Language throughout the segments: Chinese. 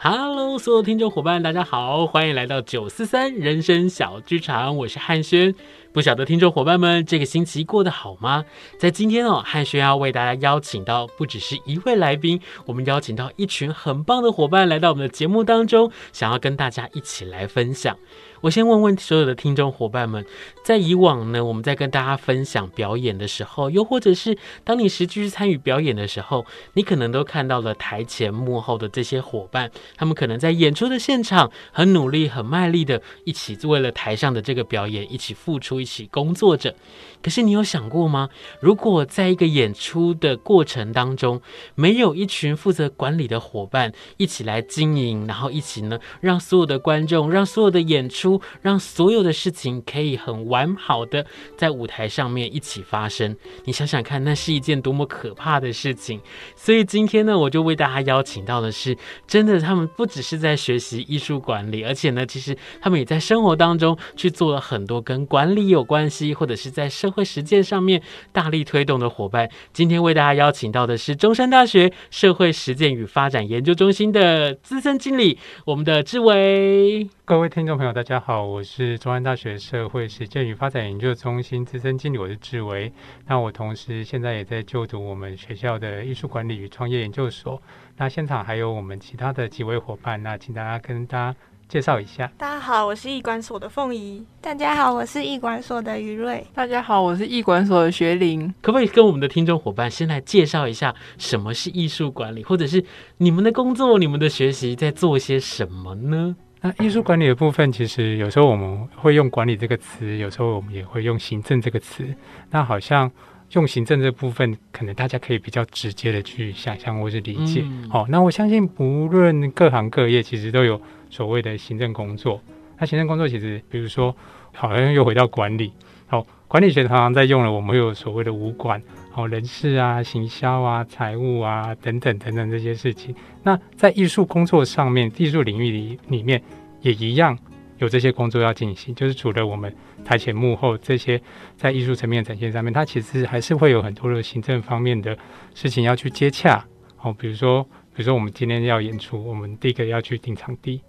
Hello，所有听众伙伴，大家好，欢迎来到九四三人生小剧场，我是汉轩。不晓得听众伙伴们这个星期过得好吗？在今天哦，汉轩要为大家邀请到不只是一位来宾，我们邀请到一群很棒的伙伴来到我们的节目当中，想要跟大家一起来分享。我先问问所有的听众伙伴们，在以往呢，我们在跟大家分享表演的时候，又或者是当你实际去参与表演的时候，你可能都看到了台前幕后的这些伙伴，他们可能在演出的现场很努力、很卖力的，一起为了台上的这个表演一起付出、一起工作着。可是你有想过吗？如果在一个演出的过程当中，没有一群负责管理的伙伴一起来经营，然后一起呢，让所有的观众、让所有的演出，让所有的事情可以很完好的在舞台上面一起发生。你想想看，那是一件多么可怕的事情。所以今天呢，我就为大家邀请到的是，真的，他们不只是在学习艺术管理，而且呢，其实他们也在生活当中去做了很多跟管理有关系，或者是在社会实践上面大力推动的伙伴。今天为大家邀请到的是中山大学社会实践与发展研究中心的资深经理，我们的志伟。各位听众朋友，大家好，我是中山大学社会实践与发展研究中心资深经理，我是志维。那我同时现在也在就读我们学校的艺术管理与创业研究所。那现场还有我们其他的几位伙伴，那请大家跟大家介绍一下。大家好，我是艺管所的凤仪。大家好，我是艺管所的于瑞。大家好，我是艺管所的学林。可不可以跟我们的听众伙伴先来介绍一下什么是艺术管理，或者是你们的工作、你们的学习在做些什么呢？那艺术管理的部分，其实有时候我们会用“管理”这个词，有时候我们也会用“行政”这个词。那好像用“行政”这部分，可能大家可以比较直接的去想象或是理解。嗯、哦，那我相信，不论各行各业，其实都有所谓的行政工作。那行政工作其实，比如说，好像又回到管理。好、哦，管理学常常在用了，我们会有所谓的五管。哦，人事啊、行销啊、财务啊等等等等这些事情，那在艺术工作上面，艺术领域里里面也一样有这些工作要进行。就是除了我们台前幕后这些在艺术层面展现上面，它其实还是会有很多的行政方面的事情要去接洽。哦，比如说，比如说我们今天要演出，我们第一个要去订场地，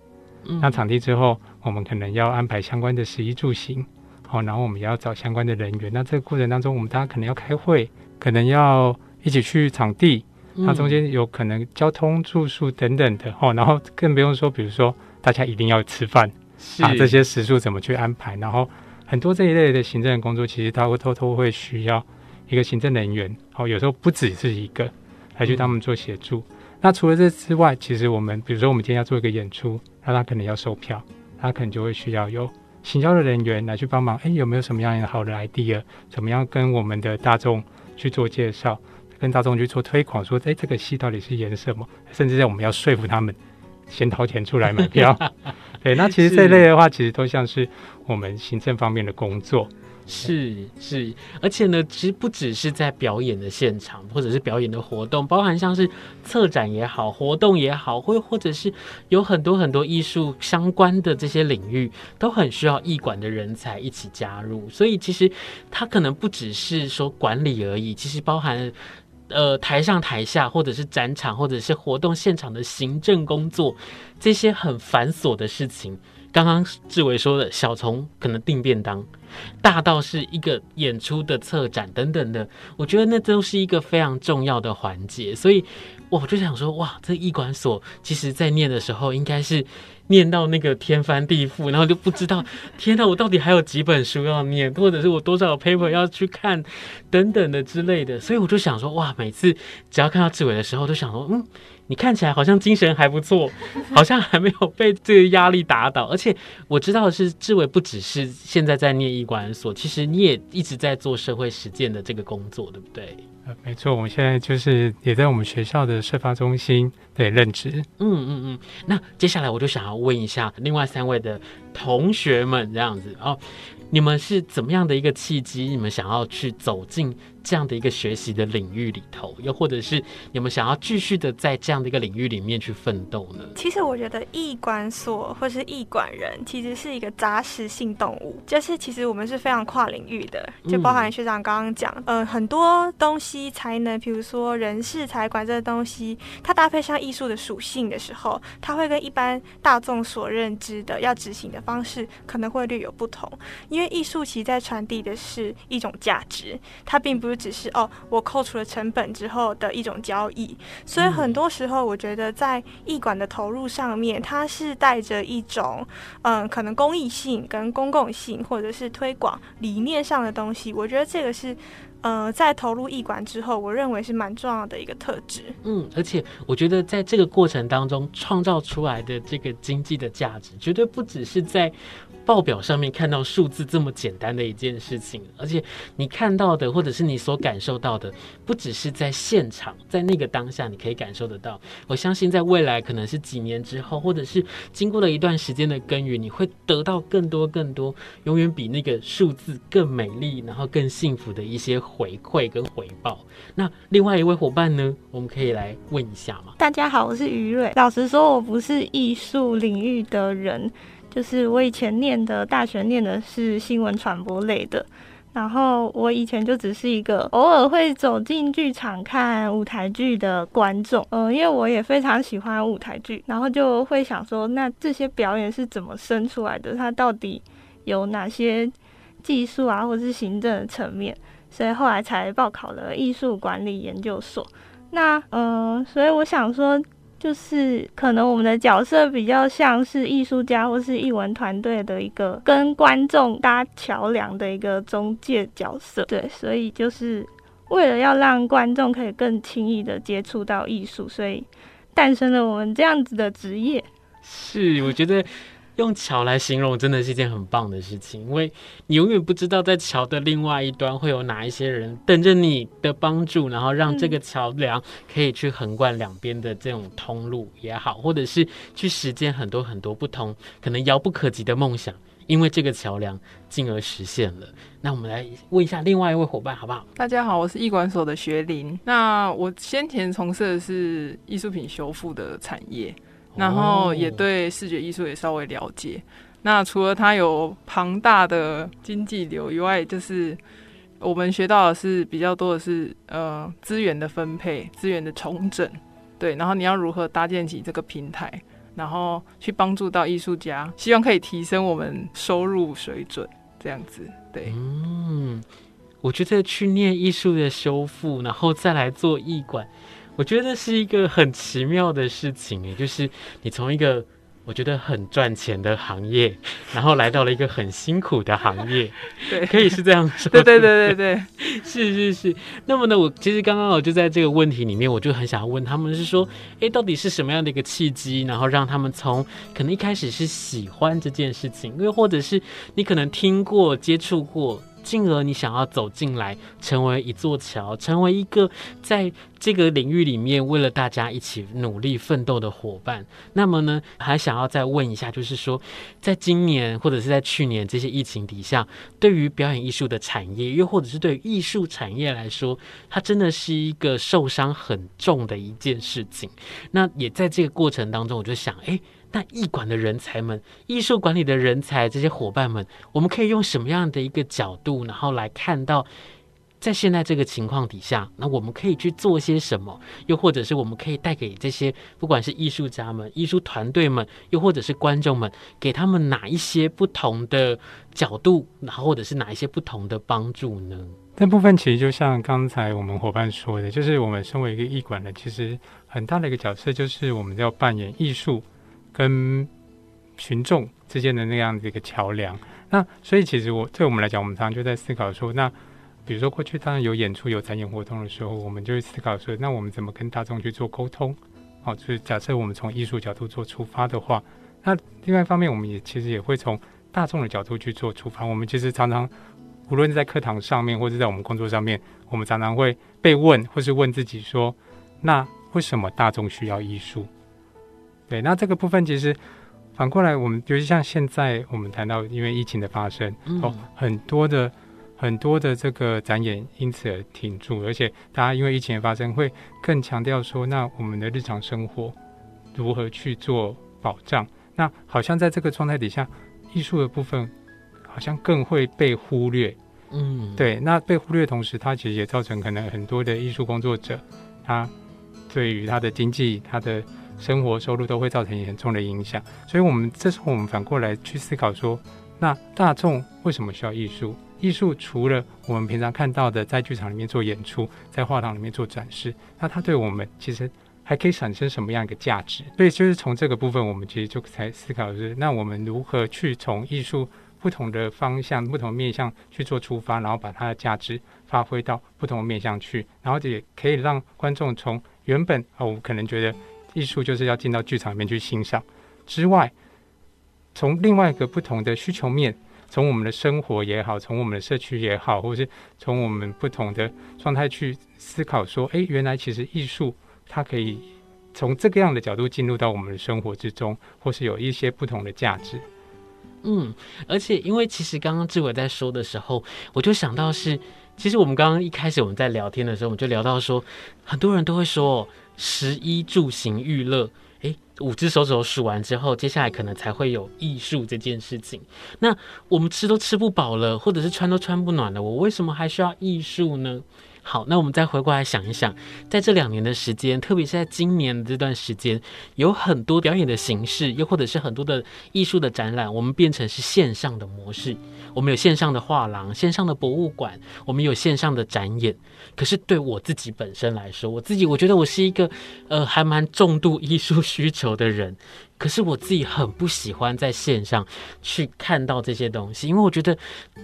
嗯，那场地之后，我们可能要安排相关的食衣住行，好，然后我们也要找相关的人员。那这个过程当中，我们大家可能要开会。可能要一起去场地，那中间有可能交通、住宿等等的哦，然后更不用说，比如说大家一定要吃饭啊，这些食宿怎么去安排？然后很多这一类的行政工作，其实他会偷偷会需要一个行政人员哦，有时候不只是一个来去他们做协助。嗯、那除了这之外，其实我们比如说我们今天要做一个演出，那他可能要售票，他可能就会需要有行销的人员来去帮忙。哎，有没有什么样的好的 idea？怎么样跟我们的大众？去做介绍，跟大众去做推广，说，哎，这个戏到底是演什么？甚至在我们要说服他们先掏钱出来买票。对，那其实这一类的话，其实都像是我们行政方面的工作。是是，而且呢，其实不只是在表演的现场，或者是表演的活动，包含像是策展也好，活动也好，或或者是有很多很多艺术相关的这些领域，都很需要艺馆的人才一起加入。所以其实它可能不只是说管理而已，其实包含呃台上台下，或者是展场，或者是活动现场的行政工作，这些很繁琐的事情。刚刚志伟说的小虫可能订便当，大到是一个演出的策展等等的，我觉得那都是一个非常重要的环节。所以我就想说，哇，这艺管所其实在念的时候，应该是念到那个天翻地覆，然后就不知道，天呐，我到底还有几本书要念，或者是我多少 paper 要去看，等等的之类的。所以我就想说，哇，每次只要看到志伟的时候，都想说，嗯。你看起来好像精神还不错，好像还没有被这个压力打倒。而且我知道的是，志伟不只是现在在念医管所，其实你也一直在做社会实践的这个工作，对不对？没错，我们现在就是也在我们学校的社发中心对任职。嗯嗯嗯。那接下来我就想要问一下另外三位的同学们，这样子哦，你们是怎么样的一个契机？你们想要去走进？这样的一个学习的领域里头，又或者是你们想要继续的在这样的一个领域里面去奋斗呢？其实我觉得艺管所或是艺管人其实是一个杂食性动物，就是其实我们是非常跨领域的，就包含学长刚刚讲，嗯、呃，很多东西才能，比如说人事财管这个东西，它搭配上艺术的属性的时候，它会跟一般大众所认知的要执行的方式可能会略有不同，因为艺术其实在传递的是一种价值，它并不是。只是哦，我扣除了成本之后的一种交易，所以很多时候我觉得在艺馆的投入上面，它是带着一种嗯，可能公益性跟公共性，或者是推广理念上的东西。我觉得这个是呃，在投入艺馆之后，我认为是蛮重要的一个特质。嗯，而且我觉得在这个过程当中创造出来的这个经济的价值，绝对不只是在。报表上面看到数字这么简单的一件事情，而且你看到的或者是你所感受到的，不只是在现场，在那个当下你可以感受得到。我相信在未来可能是几年之后，或者是经过了一段时间的耕耘，你会得到更多更多，永远比那个数字更美丽，然后更幸福的一些回馈跟回报。那另外一位伙伴呢，我们可以来问一下吗？大家好，我是于瑞。老实说，我不是艺术领域的人。就是我以前念的大学念的是新闻传播类的，然后我以前就只是一个偶尔会走进剧场看舞台剧的观众，嗯，因为我也非常喜欢舞台剧，然后就会想说，那这些表演是怎么生出来的？它到底有哪些技术啊，或是行政的层面？所以后来才报考了艺术管理研究所。那嗯，所以我想说。就是可能我们的角色比较像是艺术家或是艺文团队的一个跟观众搭桥梁的一个中介角色，对，所以就是为了要让观众可以更轻易的接触到艺术，所以诞生了我们这样子的职业。是，我觉得。用桥来形容真的是一件很棒的事情，因为你永远不知道在桥的另外一端会有哪一些人等着你的帮助，然后让这个桥梁可以去横贯两边的这种通路也好，或者是去实践很多很多不同可能遥不可及的梦想，因为这个桥梁进而实现了。那我们来问一下另外一位伙伴好不好？大家好，我是艺管所的学林。那我先前从事的是艺术品修复的产业。然后也对视觉艺术也稍微了解。那除了它有庞大的经济流以外，就是我们学到的是比较多的是呃资源的分配、资源的重整，对。然后你要如何搭建起这个平台，然后去帮助到艺术家，希望可以提升我们收入水准，这样子。对，嗯，我觉得去念艺术的修复，然后再来做艺管。我觉得是一个很奇妙的事情，也就是你从一个我觉得很赚钱的行业，然后来到了一个很辛苦的行业，对，可以是这样说，对对对对对，是是 是。那么呢，我其实刚刚我就在这个问题里面，我就很想要问他们，是说，诶，到底是什么样的一个契机，然后让他们从可能一开始是喜欢这件事情，又或者是你可能听过、接触过。进而你想要走进来，成为一座桥，成为一个在这个领域里面为了大家一起努力奋斗的伙伴。那么呢，还想要再问一下，就是说，在今年或者是在去年这些疫情底下，对于表演艺术的产业，又或者是对于艺术产业来说，它真的是一个受伤很重的一件事情。那也在这个过程当中，我就想，哎。那艺馆的人才们，艺术管理的人才，这些伙伴们，我们可以用什么样的一个角度，然后来看到，在现在这个情况底下，那我们可以去做些什么？又或者是我们可以带给这些不管是艺术家们、艺术团队们，又或者是观众们，给他们哪一些不同的角度，然后或者是哪一些不同的帮助呢？这部分其实就像刚才我们伙伴说的，就是我们身为一个艺馆的，其实很大的一个角色就是我们要扮演艺术跟群众之间的那样的一个桥梁。那所以其实我对我们来讲，我们常常就在思考说，那比如说过去当然有演出、有展演活动的时候，我们就会思考说，那我们怎么跟大众去做沟通？好，就是假设我们从艺术角度做出发的话，那另外一方面，我们也其实也会从大众的角度去做出发。我们其实常常，无论在课堂上面，或者在我们工作上面，我们常常会被问，或是问自己说：那为什么大众需要艺术？对，那这个部分其实反过来，我们尤其像现在我们谈到因为疫情的发生，嗯、哦，很多的。很多的这个展演因此而停住，而且大家因为疫情的发生，会更强调说，那我们的日常生活如何去做保障？那好像在这个状态底下，艺术的部分好像更会被忽略。嗯，对。那被忽略的同时，它其实也造成可能很多的艺术工作者，他对于他的经济、他的生活收入都会造成严重的影响。所以，我们这时候我们反过来去思考说，那大众为什么需要艺术？艺术除了我们平常看到的，在剧场里面做演出，在画廊里面做展示，那它对我们其实还可以产生什么样一个价值？所以就是从这个部分，我们其实就才思考的是，那我们如何去从艺术不同的方向、不同面向去做出发，然后把它的价值发挥到不同的面向去，然后也可以让观众从原本哦，我可能觉得艺术就是要进到剧场里面去欣赏之外，从另外一个不同的需求面。从我们的生活也好，从我们的社区也好，或是从我们不同的状态去思考，说，诶，原来其实艺术它可以从这个样的角度进入到我们的生活之中，或是有一些不同的价值。嗯，而且因为其实刚刚志伟在说的时候，我就想到是，其实我们刚刚一开始我们在聊天的时候，我们就聊到说，很多人都会说，十一住行娱乐。诶，五只手指头数完之后，接下来可能才会有艺术这件事情。那我们吃都吃不饱了，或者是穿都穿不暖了，我为什么还需要艺术呢？好，那我们再回过来想一想，在这两年的时间，特别是在今年的这段时间，有很多表演的形式，又或者是很多的艺术的展览，我们变成是线上的模式。我们有线上的画廊、线上的博物馆，我们有线上的展演。可是对我自己本身来说，我自己我觉得我是一个呃还蛮重度艺术需求的人。可是我自己很不喜欢在线上去看到这些东西，因为我觉得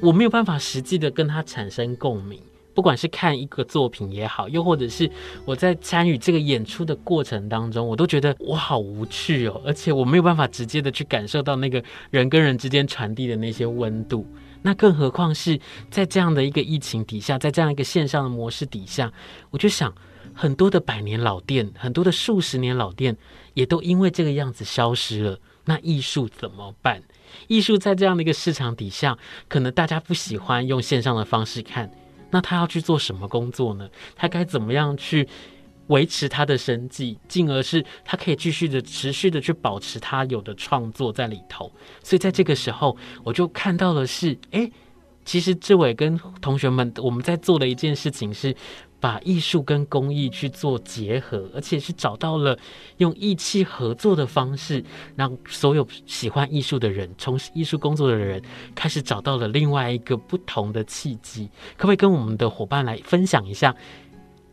我没有办法实际的跟它产生共鸣。不管是看一个作品也好，又或者是我在参与这个演出的过程当中，我都觉得我好无趣哦，而且我没有办法直接的去感受到那个人跟人之间传递的那些温度。那更何况是在这样的一个疫情底下，在这样一个线上的模式底下，我就想，很多的百年老店，很多的数十年老店，也都因为这个样子消失了。那艺术怎么办？艺术在这样的一个市场底下，可能大家不喜欢用线上的方式看。那他要去做什么工作呢？他该怎么样去维持他的生计，进而是他可以继续的持续的去保持他有的创作在里头。所以在这个时候，我就看到的是，哎，其实志伟跟同学们我们在做的一件事情是。把艺术跟公益去做结合，而且是找到了用义气合作的方式，让所有喜欢艺术的人、从事艺术工作的人开始找到了另外一个不同的契机。可不可以跟我们的伙伴来分享一下，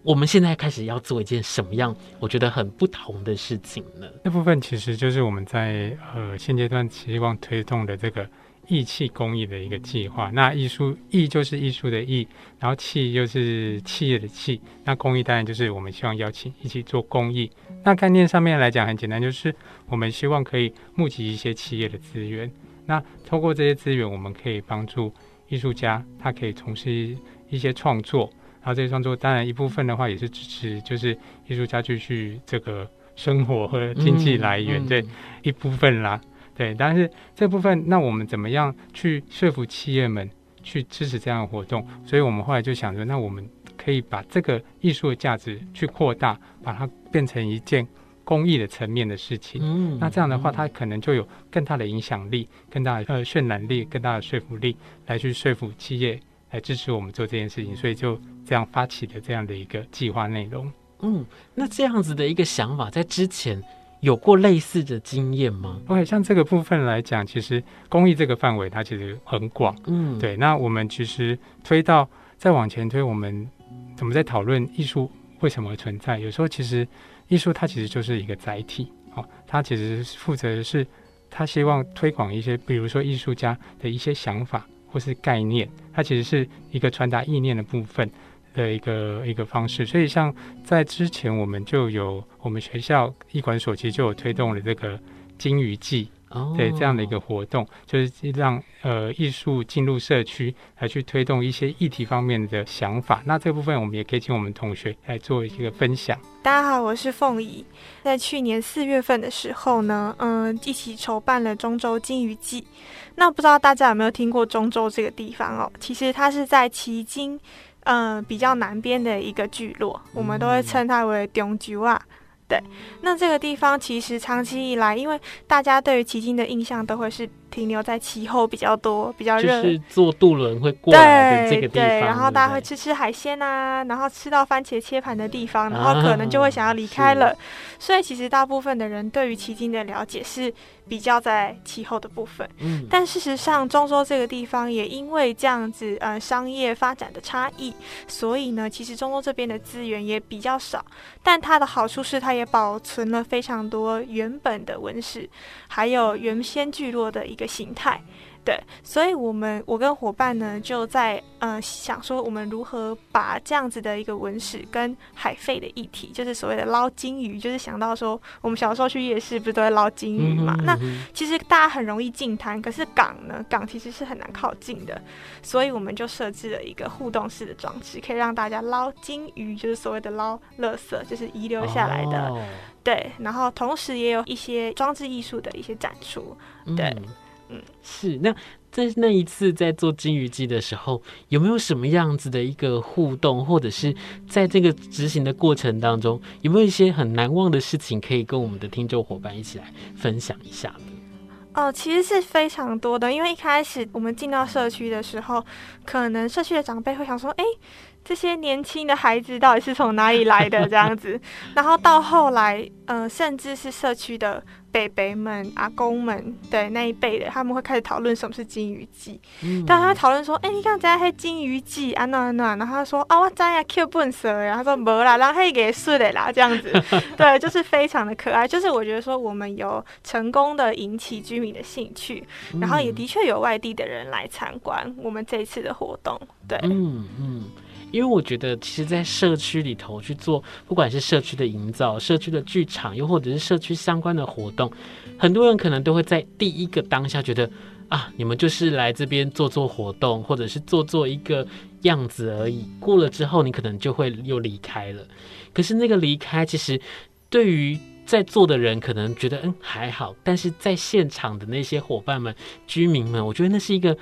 我们现在开始要做一件什么样我觉得很不同的事情呢？那部分其实就是我们在呃现阶段希望推动的这个。义气公益的一个计划，那艺术义就是艺术的义，然后气就是企业的气，那公益当然就是我们希望邀请一起做公益。那概念上面来讲很简单，就是我们希望可以募集一些企业的资源，那透过这些资源，我们可以帮助艺术家，他可以从事一些创作，然后这些创作当然一部分的话也是支持，就是艺术家继续这个生活和经济来源这、嗯嗯、一部分啦。对，但是这部分，那我们怎么样去说服企业们去支持这样的活动？所以我们后来就想说，那我们可以把这个艺术的价值去扩大，把它变成一件公益的层面的事情。嗯，那这样的话，它可能就有更大的影响力、更大的呃渲染力、更大的说服力，来去说服企业来支持我们做这件事情。所以就这样发起的这样的一个计划内容。嗯，那这样子的一个想法，在之前。有过类似的经验吗？OK，像这个部分来讲，其实公益这个范围它其实很广。嗯，对。那我们其实推到再往前推，我们怎么在讨论艺术为什么存在？有时候其实艺术它其实就是一个载体哦，它其实负责的是它希望推广一些，比如说艺术家的一些想法或是概念，它其实是一个传达意念的部分的一个一个方式。所以像在之前，我们就有我们学校艺管所其实就有推动了这个金鱼季。对这样的一个活动，就是让呃艺术进入社区，来去推动一些议题方面的想法。那这部分我们也可以请我们同学来做一个分享。大家好，我是凤仪。在去年四月份的时候呢，嗯、呃，一起筹办了中州金鱼季。那不知道大家有没有听过中州这个地方哦？其实它是在旗津，嗯、呃，比较南边的一个聚落，我们都会称它为中州啊。对，那这个地方其实长期以来，因为大家对于旗津的印象都会是。停留在气候比较多、比较热，就是坐渡轮会过来的这个地方。对，然后大家会吃吃海鲜啊，然后吃到番茄切盘的地方，然后可能就会想要离开了。啊、所以其实大部分的人对于旗津的了解是比较在气候的部分。嗯，但事实上，中州这个地方也因为这样子呃商业发展的差异，所以呢，其实中州这边的资源也比较少。但它的好处是，它也保存了非常多原本的文史，还有原先聚落的一个。形态，对，所以我们我跟伙伴呢就在呃想说，我们如何把这样子的一个文史跟海废的议题，就是所谓的捞金鱼，就是想到说，我们小时候去夜市不是都会捞金鱼嘛？嗯哼嗯哼，那其实大家很容易进滩，可是港呢，港其实是很难靠近的，所以我们就设置了一个互动式的装置，可以让大家捞金鱼，就是所谓的捞垃圾，就是遗留下来的，哦、对，然后同时也有一些装置艺术的一些展出，对。嗯是，那在那一次在做金鱼记的时候，有没有什么样子的一个互动，或者是在这个执行的过程当中，有没有一些很难忘的事情可以跟我们的听众伙伴一起来分享一下？哦，其实是非常多的，因为一开始我们进到社区的时候，可能社区的长辈会想说，哎。这些年轻的孩子到底是从哪里来的？这样子，然后到后来，呃，甚至是社区的北北们、阿公们，对那一辈的，他们会开始讨论什么是金鱼记。嗯，但他会讨论说：“哎、欸，你看这黑金鱼记啊，那那。”然后他说：“啊，我知呀，Q 笨蛇。”然后他说：“没 啦，让黑给睡的啦。”这样子，对，就是非常的可爱。就是我觉得说，我们有成功的引起居民的兴趣，然后也的确有外地的人来参观我们这一次的活动。对，嗯嗯。因为我觉得，其实，在社区里头去做，不管是社区的营造、社区的剧场，又或者是社区相关的活动，很多人可能都会在第一个当下觉得，啊，你们就是来这边做做活动，或者是做做一个样子而已。过了之后，你可能就会又离开了。可是那个离开，其实对于在座的人可能觉得，嗯，还好。但是在现场的那些伙伴们、居民们，我觉得那是一个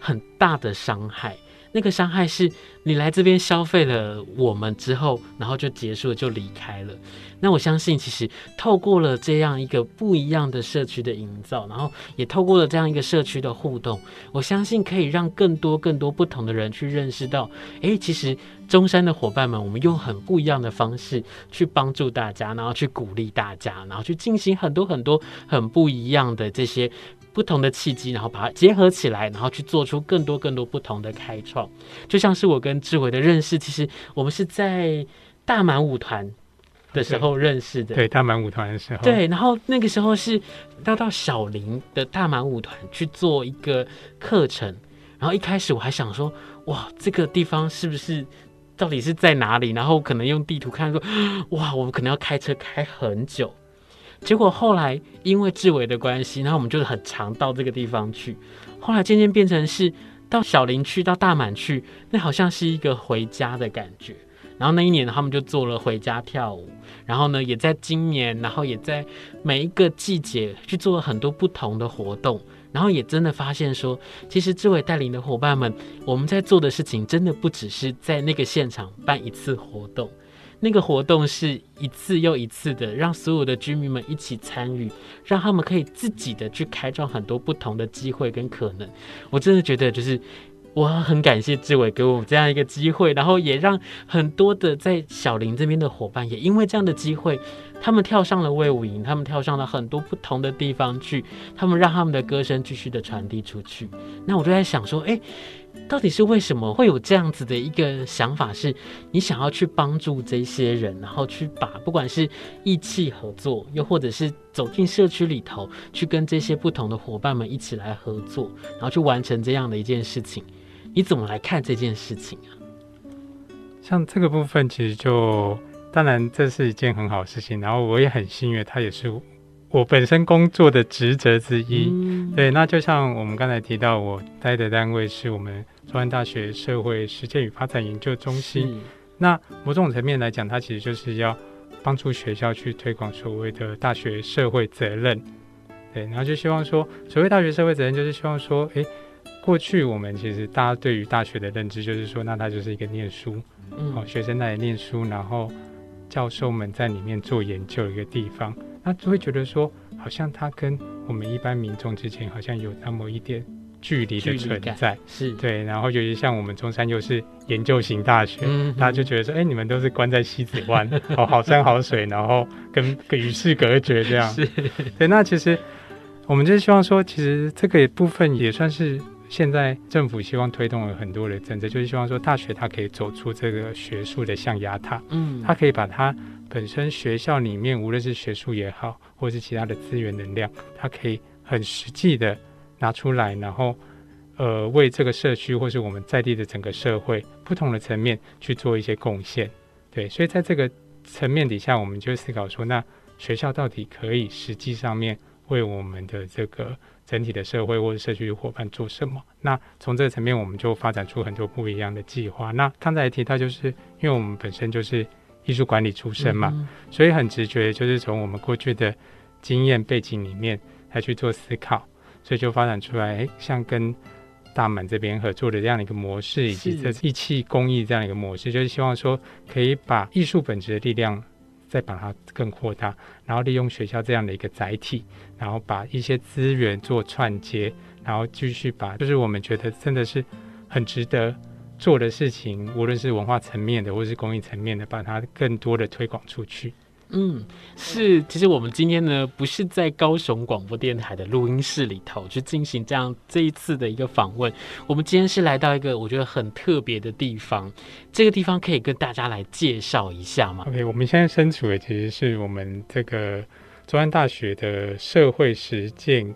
很大的伤害。那个伤害是你来这边消费了我们之后，然后就结束了，就离开了。那我相信，其实透过了这样一个不一样的社区的营造，然后也透过了这样一个社区的互动，我相信可以让更多更多不同的人去认识到，诶，其实中山的伙伴们，我们用很不一样的方式去帮助大家，然后去鼓励大家，然后去进行很多很多很不一样的这些。不同的契机，然后把它结合起来，然后去做出更多更多不同的开创。就像是我跟志伟的认识，其实我们是在大满舞团的时候认识的。对，大满舞团的时候。对，然后那个时候是要到小林的大满舞团去做一个课程，然后一开始我还想说，哇，这个地方是不是到底是在哪里？然后可能用地图看说，哇，我们可能要开车开很久。结果后来因为志伟的关系，然后我们就很常到这个地方去。后来渐渐变成是到小林去，到大满去，那好像是一个回家的感觉。然后那一年他们就做了回家跳舞，然后呢，也在今年，然后也在每一个季节去做了很多不同的活动。然后也真的发现说，其实志伟带领的伙伴们，我们在做的事情真的不只是在那个现场办一次活动。那个活动是一次又一次的，让所有的居民们一起参与，让他们可以自己的去开创很多不同的机会跟可能。我真的觉得，就是我很感谢志伟给我这样一个机会，然后也让很多的在小林这边的伙伴也因为这样的机会，他们跳上了魏武营，他们跳上了很多不同的地方去，他们让他们的歌声继续的传递出去。那我就在想说，哎。到底是为什么会有这样子的一个想法？是你想要去帮助这些人，然后去把不管是义气合作，又或者是走进社区里头，去跟这些不同的伙伴们一起来合作，然后去完成这样的一件事情。你怎么来看这件事情啊？像这个部分，其实就当然这是一件很好事情，然后我也很幸运，他也是我本身工作的职责之一。嗯、对，那就像我们刚才提到，我待的单位是我们中山大学社会实践与发展研究中心。那某种层面来讲，它其实就是要帮助学校去推广所谓的大学社会责任。对，然后就希望说，所谓大学社会责任，就是希望说，诶，过去我们其实大家对于大学的认知就是说，那它就是一个念书。嗯，好，学生在念书，然后教授们在里面做研究的一个地方，那就会觉得说，好像他跟我们一般民众之间好像有那么一点距离的存在，是对。然后尤其像我们中山又是研究型大学，嗯，大家就觉得说，哎，你们都是关在西子湾，哦，好山好水，然后跟与世隔绝这样，是对。那其实我们就是希望说，其实这个部分也算是。现在政府希望推动了很多的政策，就是希望说大学它可以走出这个学术的象牙塔，嗯，它可以把它本身学校里面无论是学术也好，或是其他的资源能量，它可以很实际的拿出来，然后呃为这个社区或是我们在地的整个社会不同的层面去做一些贡献。对，所以在这个层面底下，我们就思考说，那学校到底可以实际上面为我们的这个。整体的社会或者社区伙伴做什么？那从这个层面，我们就发展出很多不一样的计划。那刚才提到，就是因为我们本身就是艺术管理出身嘛，嗯、所以很直觉，就是从我们过去的经验背景里面来去做思考，所以就发展出来，诶，像跟大满这边合作的这样的一个模式，以及这一气公益这样的一个模式，就是希望说可以把艺术本质的力量。再把它更扩大，然后利用学校这样的一个载体，然后把一些资源做串接，然后继续把就是我们觉得真的是很值得做的事情，无论是文化层面的，或是公益层面的，把它更多的推广出去。嗯，是。其实我们今天呢，不是在高雄广播电台的录音室里头去进行这样这一次的一个访问。我们今天是来到一个我觉得很特别的地方。这个地方可以跟大家来介绍一下吗？OK，我们现在身处的其实是我们这个中山大学的社会实践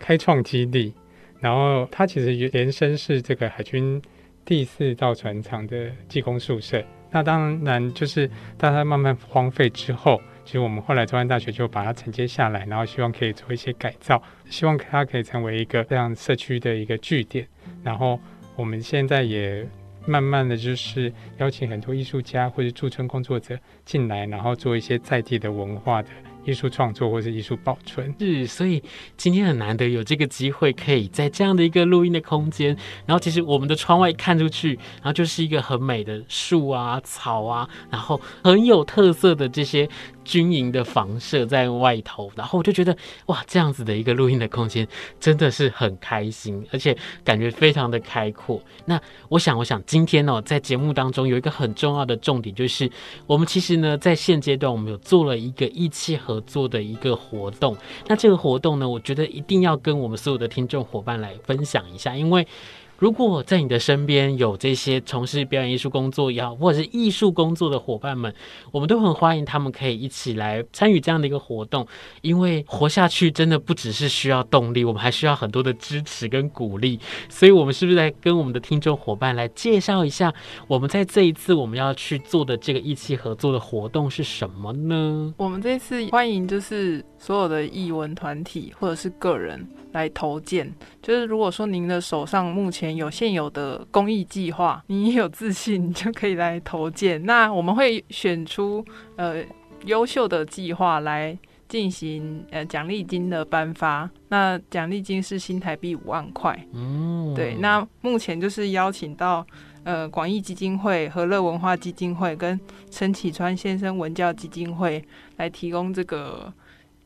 开创基地，然后它其实延伸是这个海军第四造船厂的技工宿舍。那当然，就是当它慢慢荒废之后，其实我们后来中山大学就把它承接下来，然后希望可以做一些改造，希望它可以成为一个这样社区的一个据点。然后我们现在也慢慢的就是邀请很多艺术家或者驻村工作者进来，然后做一些在地的文化的。艺术创作或是艺术保存，是，所以今天很难得有这个机会，可以在这样的一个录音的空间，然后其实我们的窗外看出去，然后就是一个很美的树啊、草啊，然后很有特色的这些。军营的房舍在外头，然后我就觉得哇，这样子的一个录音的空间真的是很开心，而且感觉非常的开阔。那我想，我想今天呢、在节目当中有一个很重要的重点，就是我们其实呢，在现阶段我们有做了一个义气合作的一个活动。那这个活动呢，我觉得一定要跟我们所有的听众伙伴来分享一下，因为。如果在你的身边有这些从事表演艺术工作也好，或者是艺术工作的伙伴们，我们都很欢迎他们可以一起来参与这样的一个活动。因为活下去真的不只是需要动力，我们还需要很多的支持跟鼓励。所以，我们是不是来跟我们的听众伙伴来介绍一下，我们在这一次我们要去做的这个一期合作的活动是什么呢？我们这次欢迎就是所有的译文团体或者是个人。来投件，就是如果说您的手上目前有现有的公益计划，你也有自信，你就可以来投件。那我们会选出呃优秀的计划来进行呃奖励金的颁发。那奖励金是新台币五万块。嗯，对。那目前就是邀请到呃广义基金会、和乐文化基金会跟陈启川先生文教基金会来提供这个。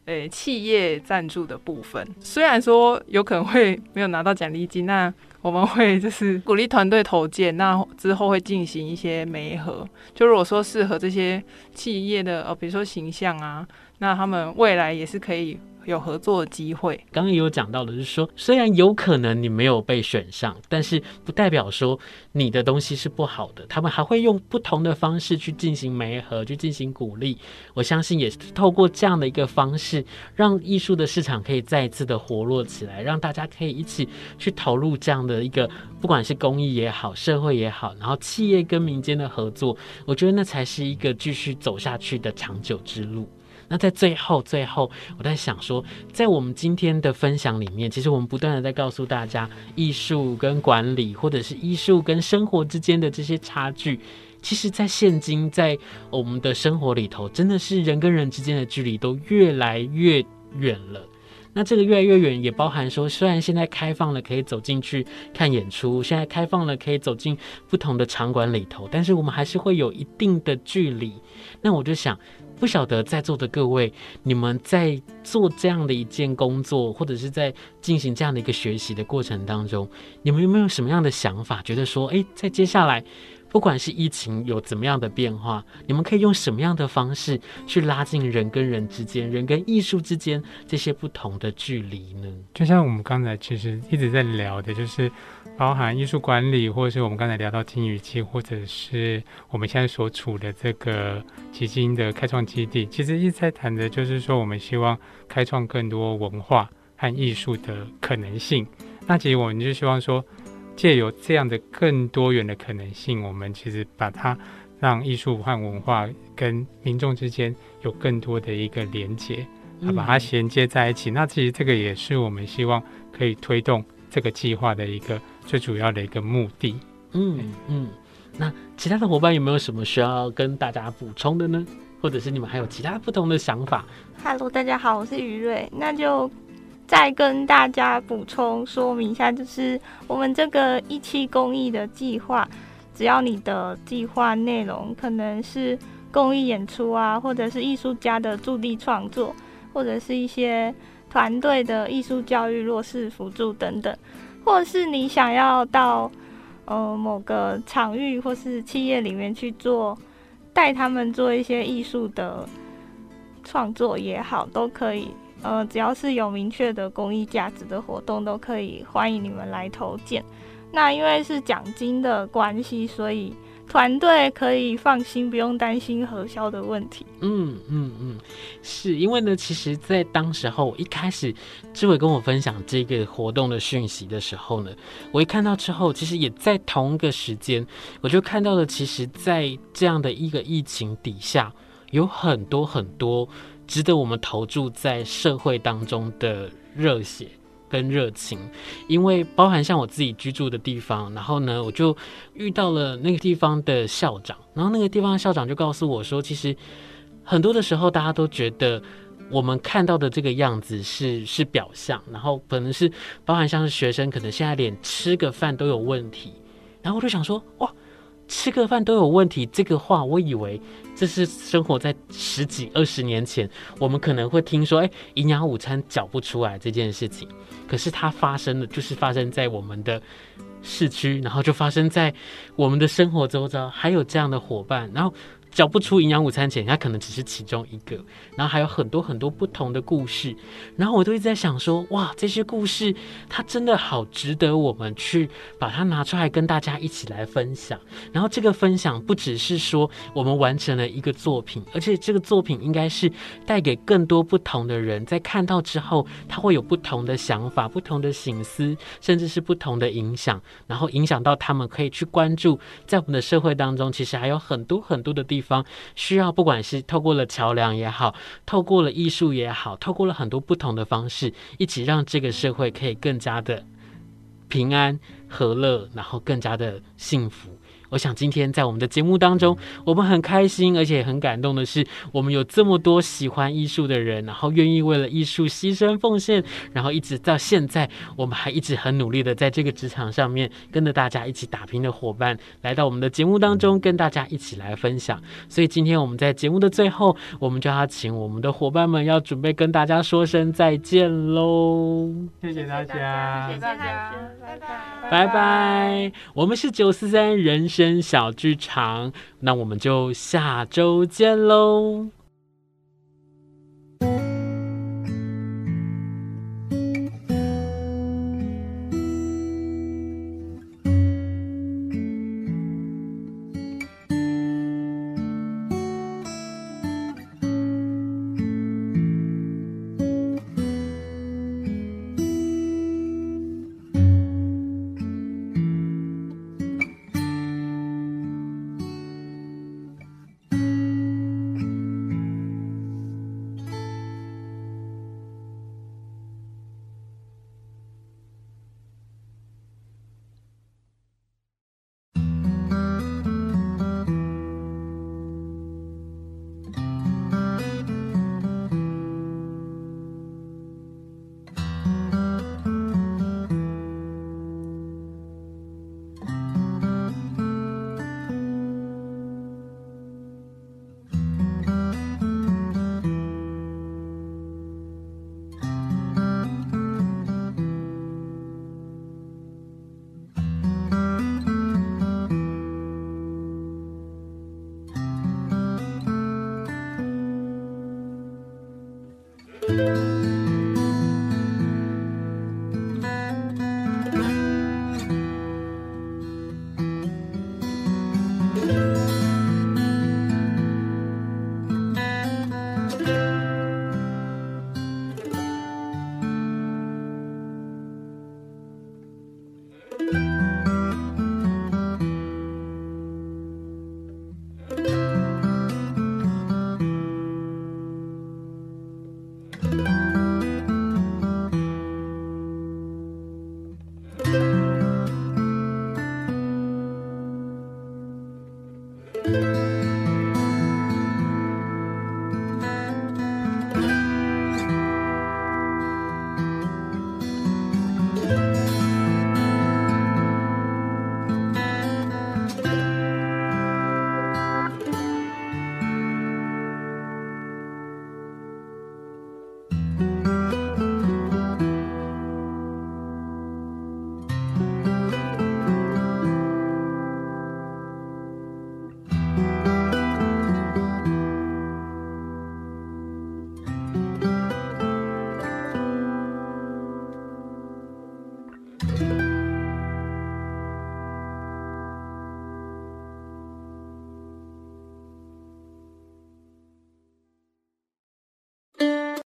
诶，企业赞助的部分，虽然说有可能会没有拿到奖励金，那我们会就是 鼓励团队投件，那之后会进行一些媒合。就如果说适合这些企业的，呃，比如说形象啊，那他们未来也是可以有合作的机会。刚刚也有讲到的是说，虽然有可能你没有被选上，但是不代表说你的东西是不好的。他们还会用不同的方式去进行媒合，去进行鼓励。我相信也是透过这样的一个方式，让艺术的市场可以再一次的活络起来，让大家可以一起去投入这样的一个，不管是公益也好，社会也好，然后企业跟民间的合作，我觉得那才是一个继续走下去的长久之路。那在最后，最后，我在想说，在我们今天的分享里面，其实我们不断的在告诉大家，艺术跟管理，或者是艺术跟生活之间的这些差距，其实，在现今，在我们的生活里头，真的是人跟人之间的距离都越来越远了。那这个越来越远，也包含说，虽然现在开放了，可以走进去看演出，现在开放了，可以走进不同的场馆里头，但是我们还是会有一定的距离。那我就想。不晓得在座的各位，你们在做这样的一件工作，或者是在进行这样的一个学习的过程当中，你们有没有什么样的想法？觉得说，哎，在接下来，不管是疫情有怎么样的变化，你们可以用什么样的方式去拉近人跟人之间、人跟艺术之间这些不同的距离呢？就像我们刚才其实一直在聊的，就是。包含艺术管理，或者是我们刚才聊到听语记，或者是我们现在所处的这个基金的开创基地，其实一直在谈的就是说，我们希望开创更多文化和艺术的可能性。那其实我们就希望说，借由这样的更多元的可能性，我们其实把它让艺术和文化跟民众之间有更多的一个连接，把它衔接在一起。那其实这个也是我们希望可以推动这个计划的一个。最主要的一个目的，嗯嗯，那其他的伙伴有没有什么需要跟大家补充的呢？或者是你们还有其他不同的想法？Hello，大家好，我是于瑞，那就再跟大家补充说明一下，就是我们这个一期公益的计划，只要你的计划内容可能是公益演出啊，或者是艺术家的驻地创作，或者是一些团队的艺术教育、弱势辅助等等。或是你想要到呃某个场域或是企业里面去做，带他们做一些艺术的创作也好，都可以。呃，只要是有明确的公益价值的活动，都可以欢迎你们来投件。那因为是奖金的关系，所以。团队可以放心，不用担心核销的问题。嗯嗯嗯，是因为呢，其实，在当时候一开始志伟跟我分享这个活动的讯息的时候呢，我一看到之后，其实也在同一个时间，我就看到了，其实，在这样的一个疫情底下，有很多很多值得我们投注在社会当中的热血。跟热情，因为包含像我自己居住的地方，然后呢，我就遇到了那个地方的校长，然后那个地方的校长就告诉我说，其实很多的时候，大家都觉得我们看到的这个样子是是表象，然后可能是包含像是学生，可能现在连吃个饭都有问题，然后我就想说，哇。吃个饭都有问题，这个话我以为这是生活在十几二十年前，我们可能会听说，哎，营养午餐缴不出来这件事情。可是它发生的，就是发生在我们的市区，然后就发生在我们的生活周遭，还有这样的伙伴，然后。找不出营养午餐钱，他可能只是其中一个，然后还有很多很多不同的故事，然后我都一直在想说，哇，这些故事它真的好值得我们去把它拿出来跟大家一起来分享。然后这个分享不只是说我们完成了一个作品，而且这个作品应该是带给更多不同的人，在看到之后，他会有不同的想法、不同的醒思，甚至是不同的影响，然后影响到他们可以去关注，在我们的社会当中，其实还有很多很多的地方。需要，不管是透过了桥梁也好，透过了艺术也好，透过了很多不同的方式，一起让这个社会可以更加的平安和乐，然后更加的幸福。我想今天在我们的节目当中，我们很开心，而且很感动的是，我们有这么多喜欢艺术的人，然后愿意为了艺术牺牲奉献，然后一直到现在，我们还一直很努力的在这个职场上面跟着大家一起打拼的伙伴，来到我们的节目当中，跟大家一起来分享。所以今天我们在节目的最后，我们就要请我们的伙伴们要准备跟大家说声再见喽。谢谢大家，谢谢大家，拜拜，拜拜。我们是九四三人小剧场，那我们就下周见喽。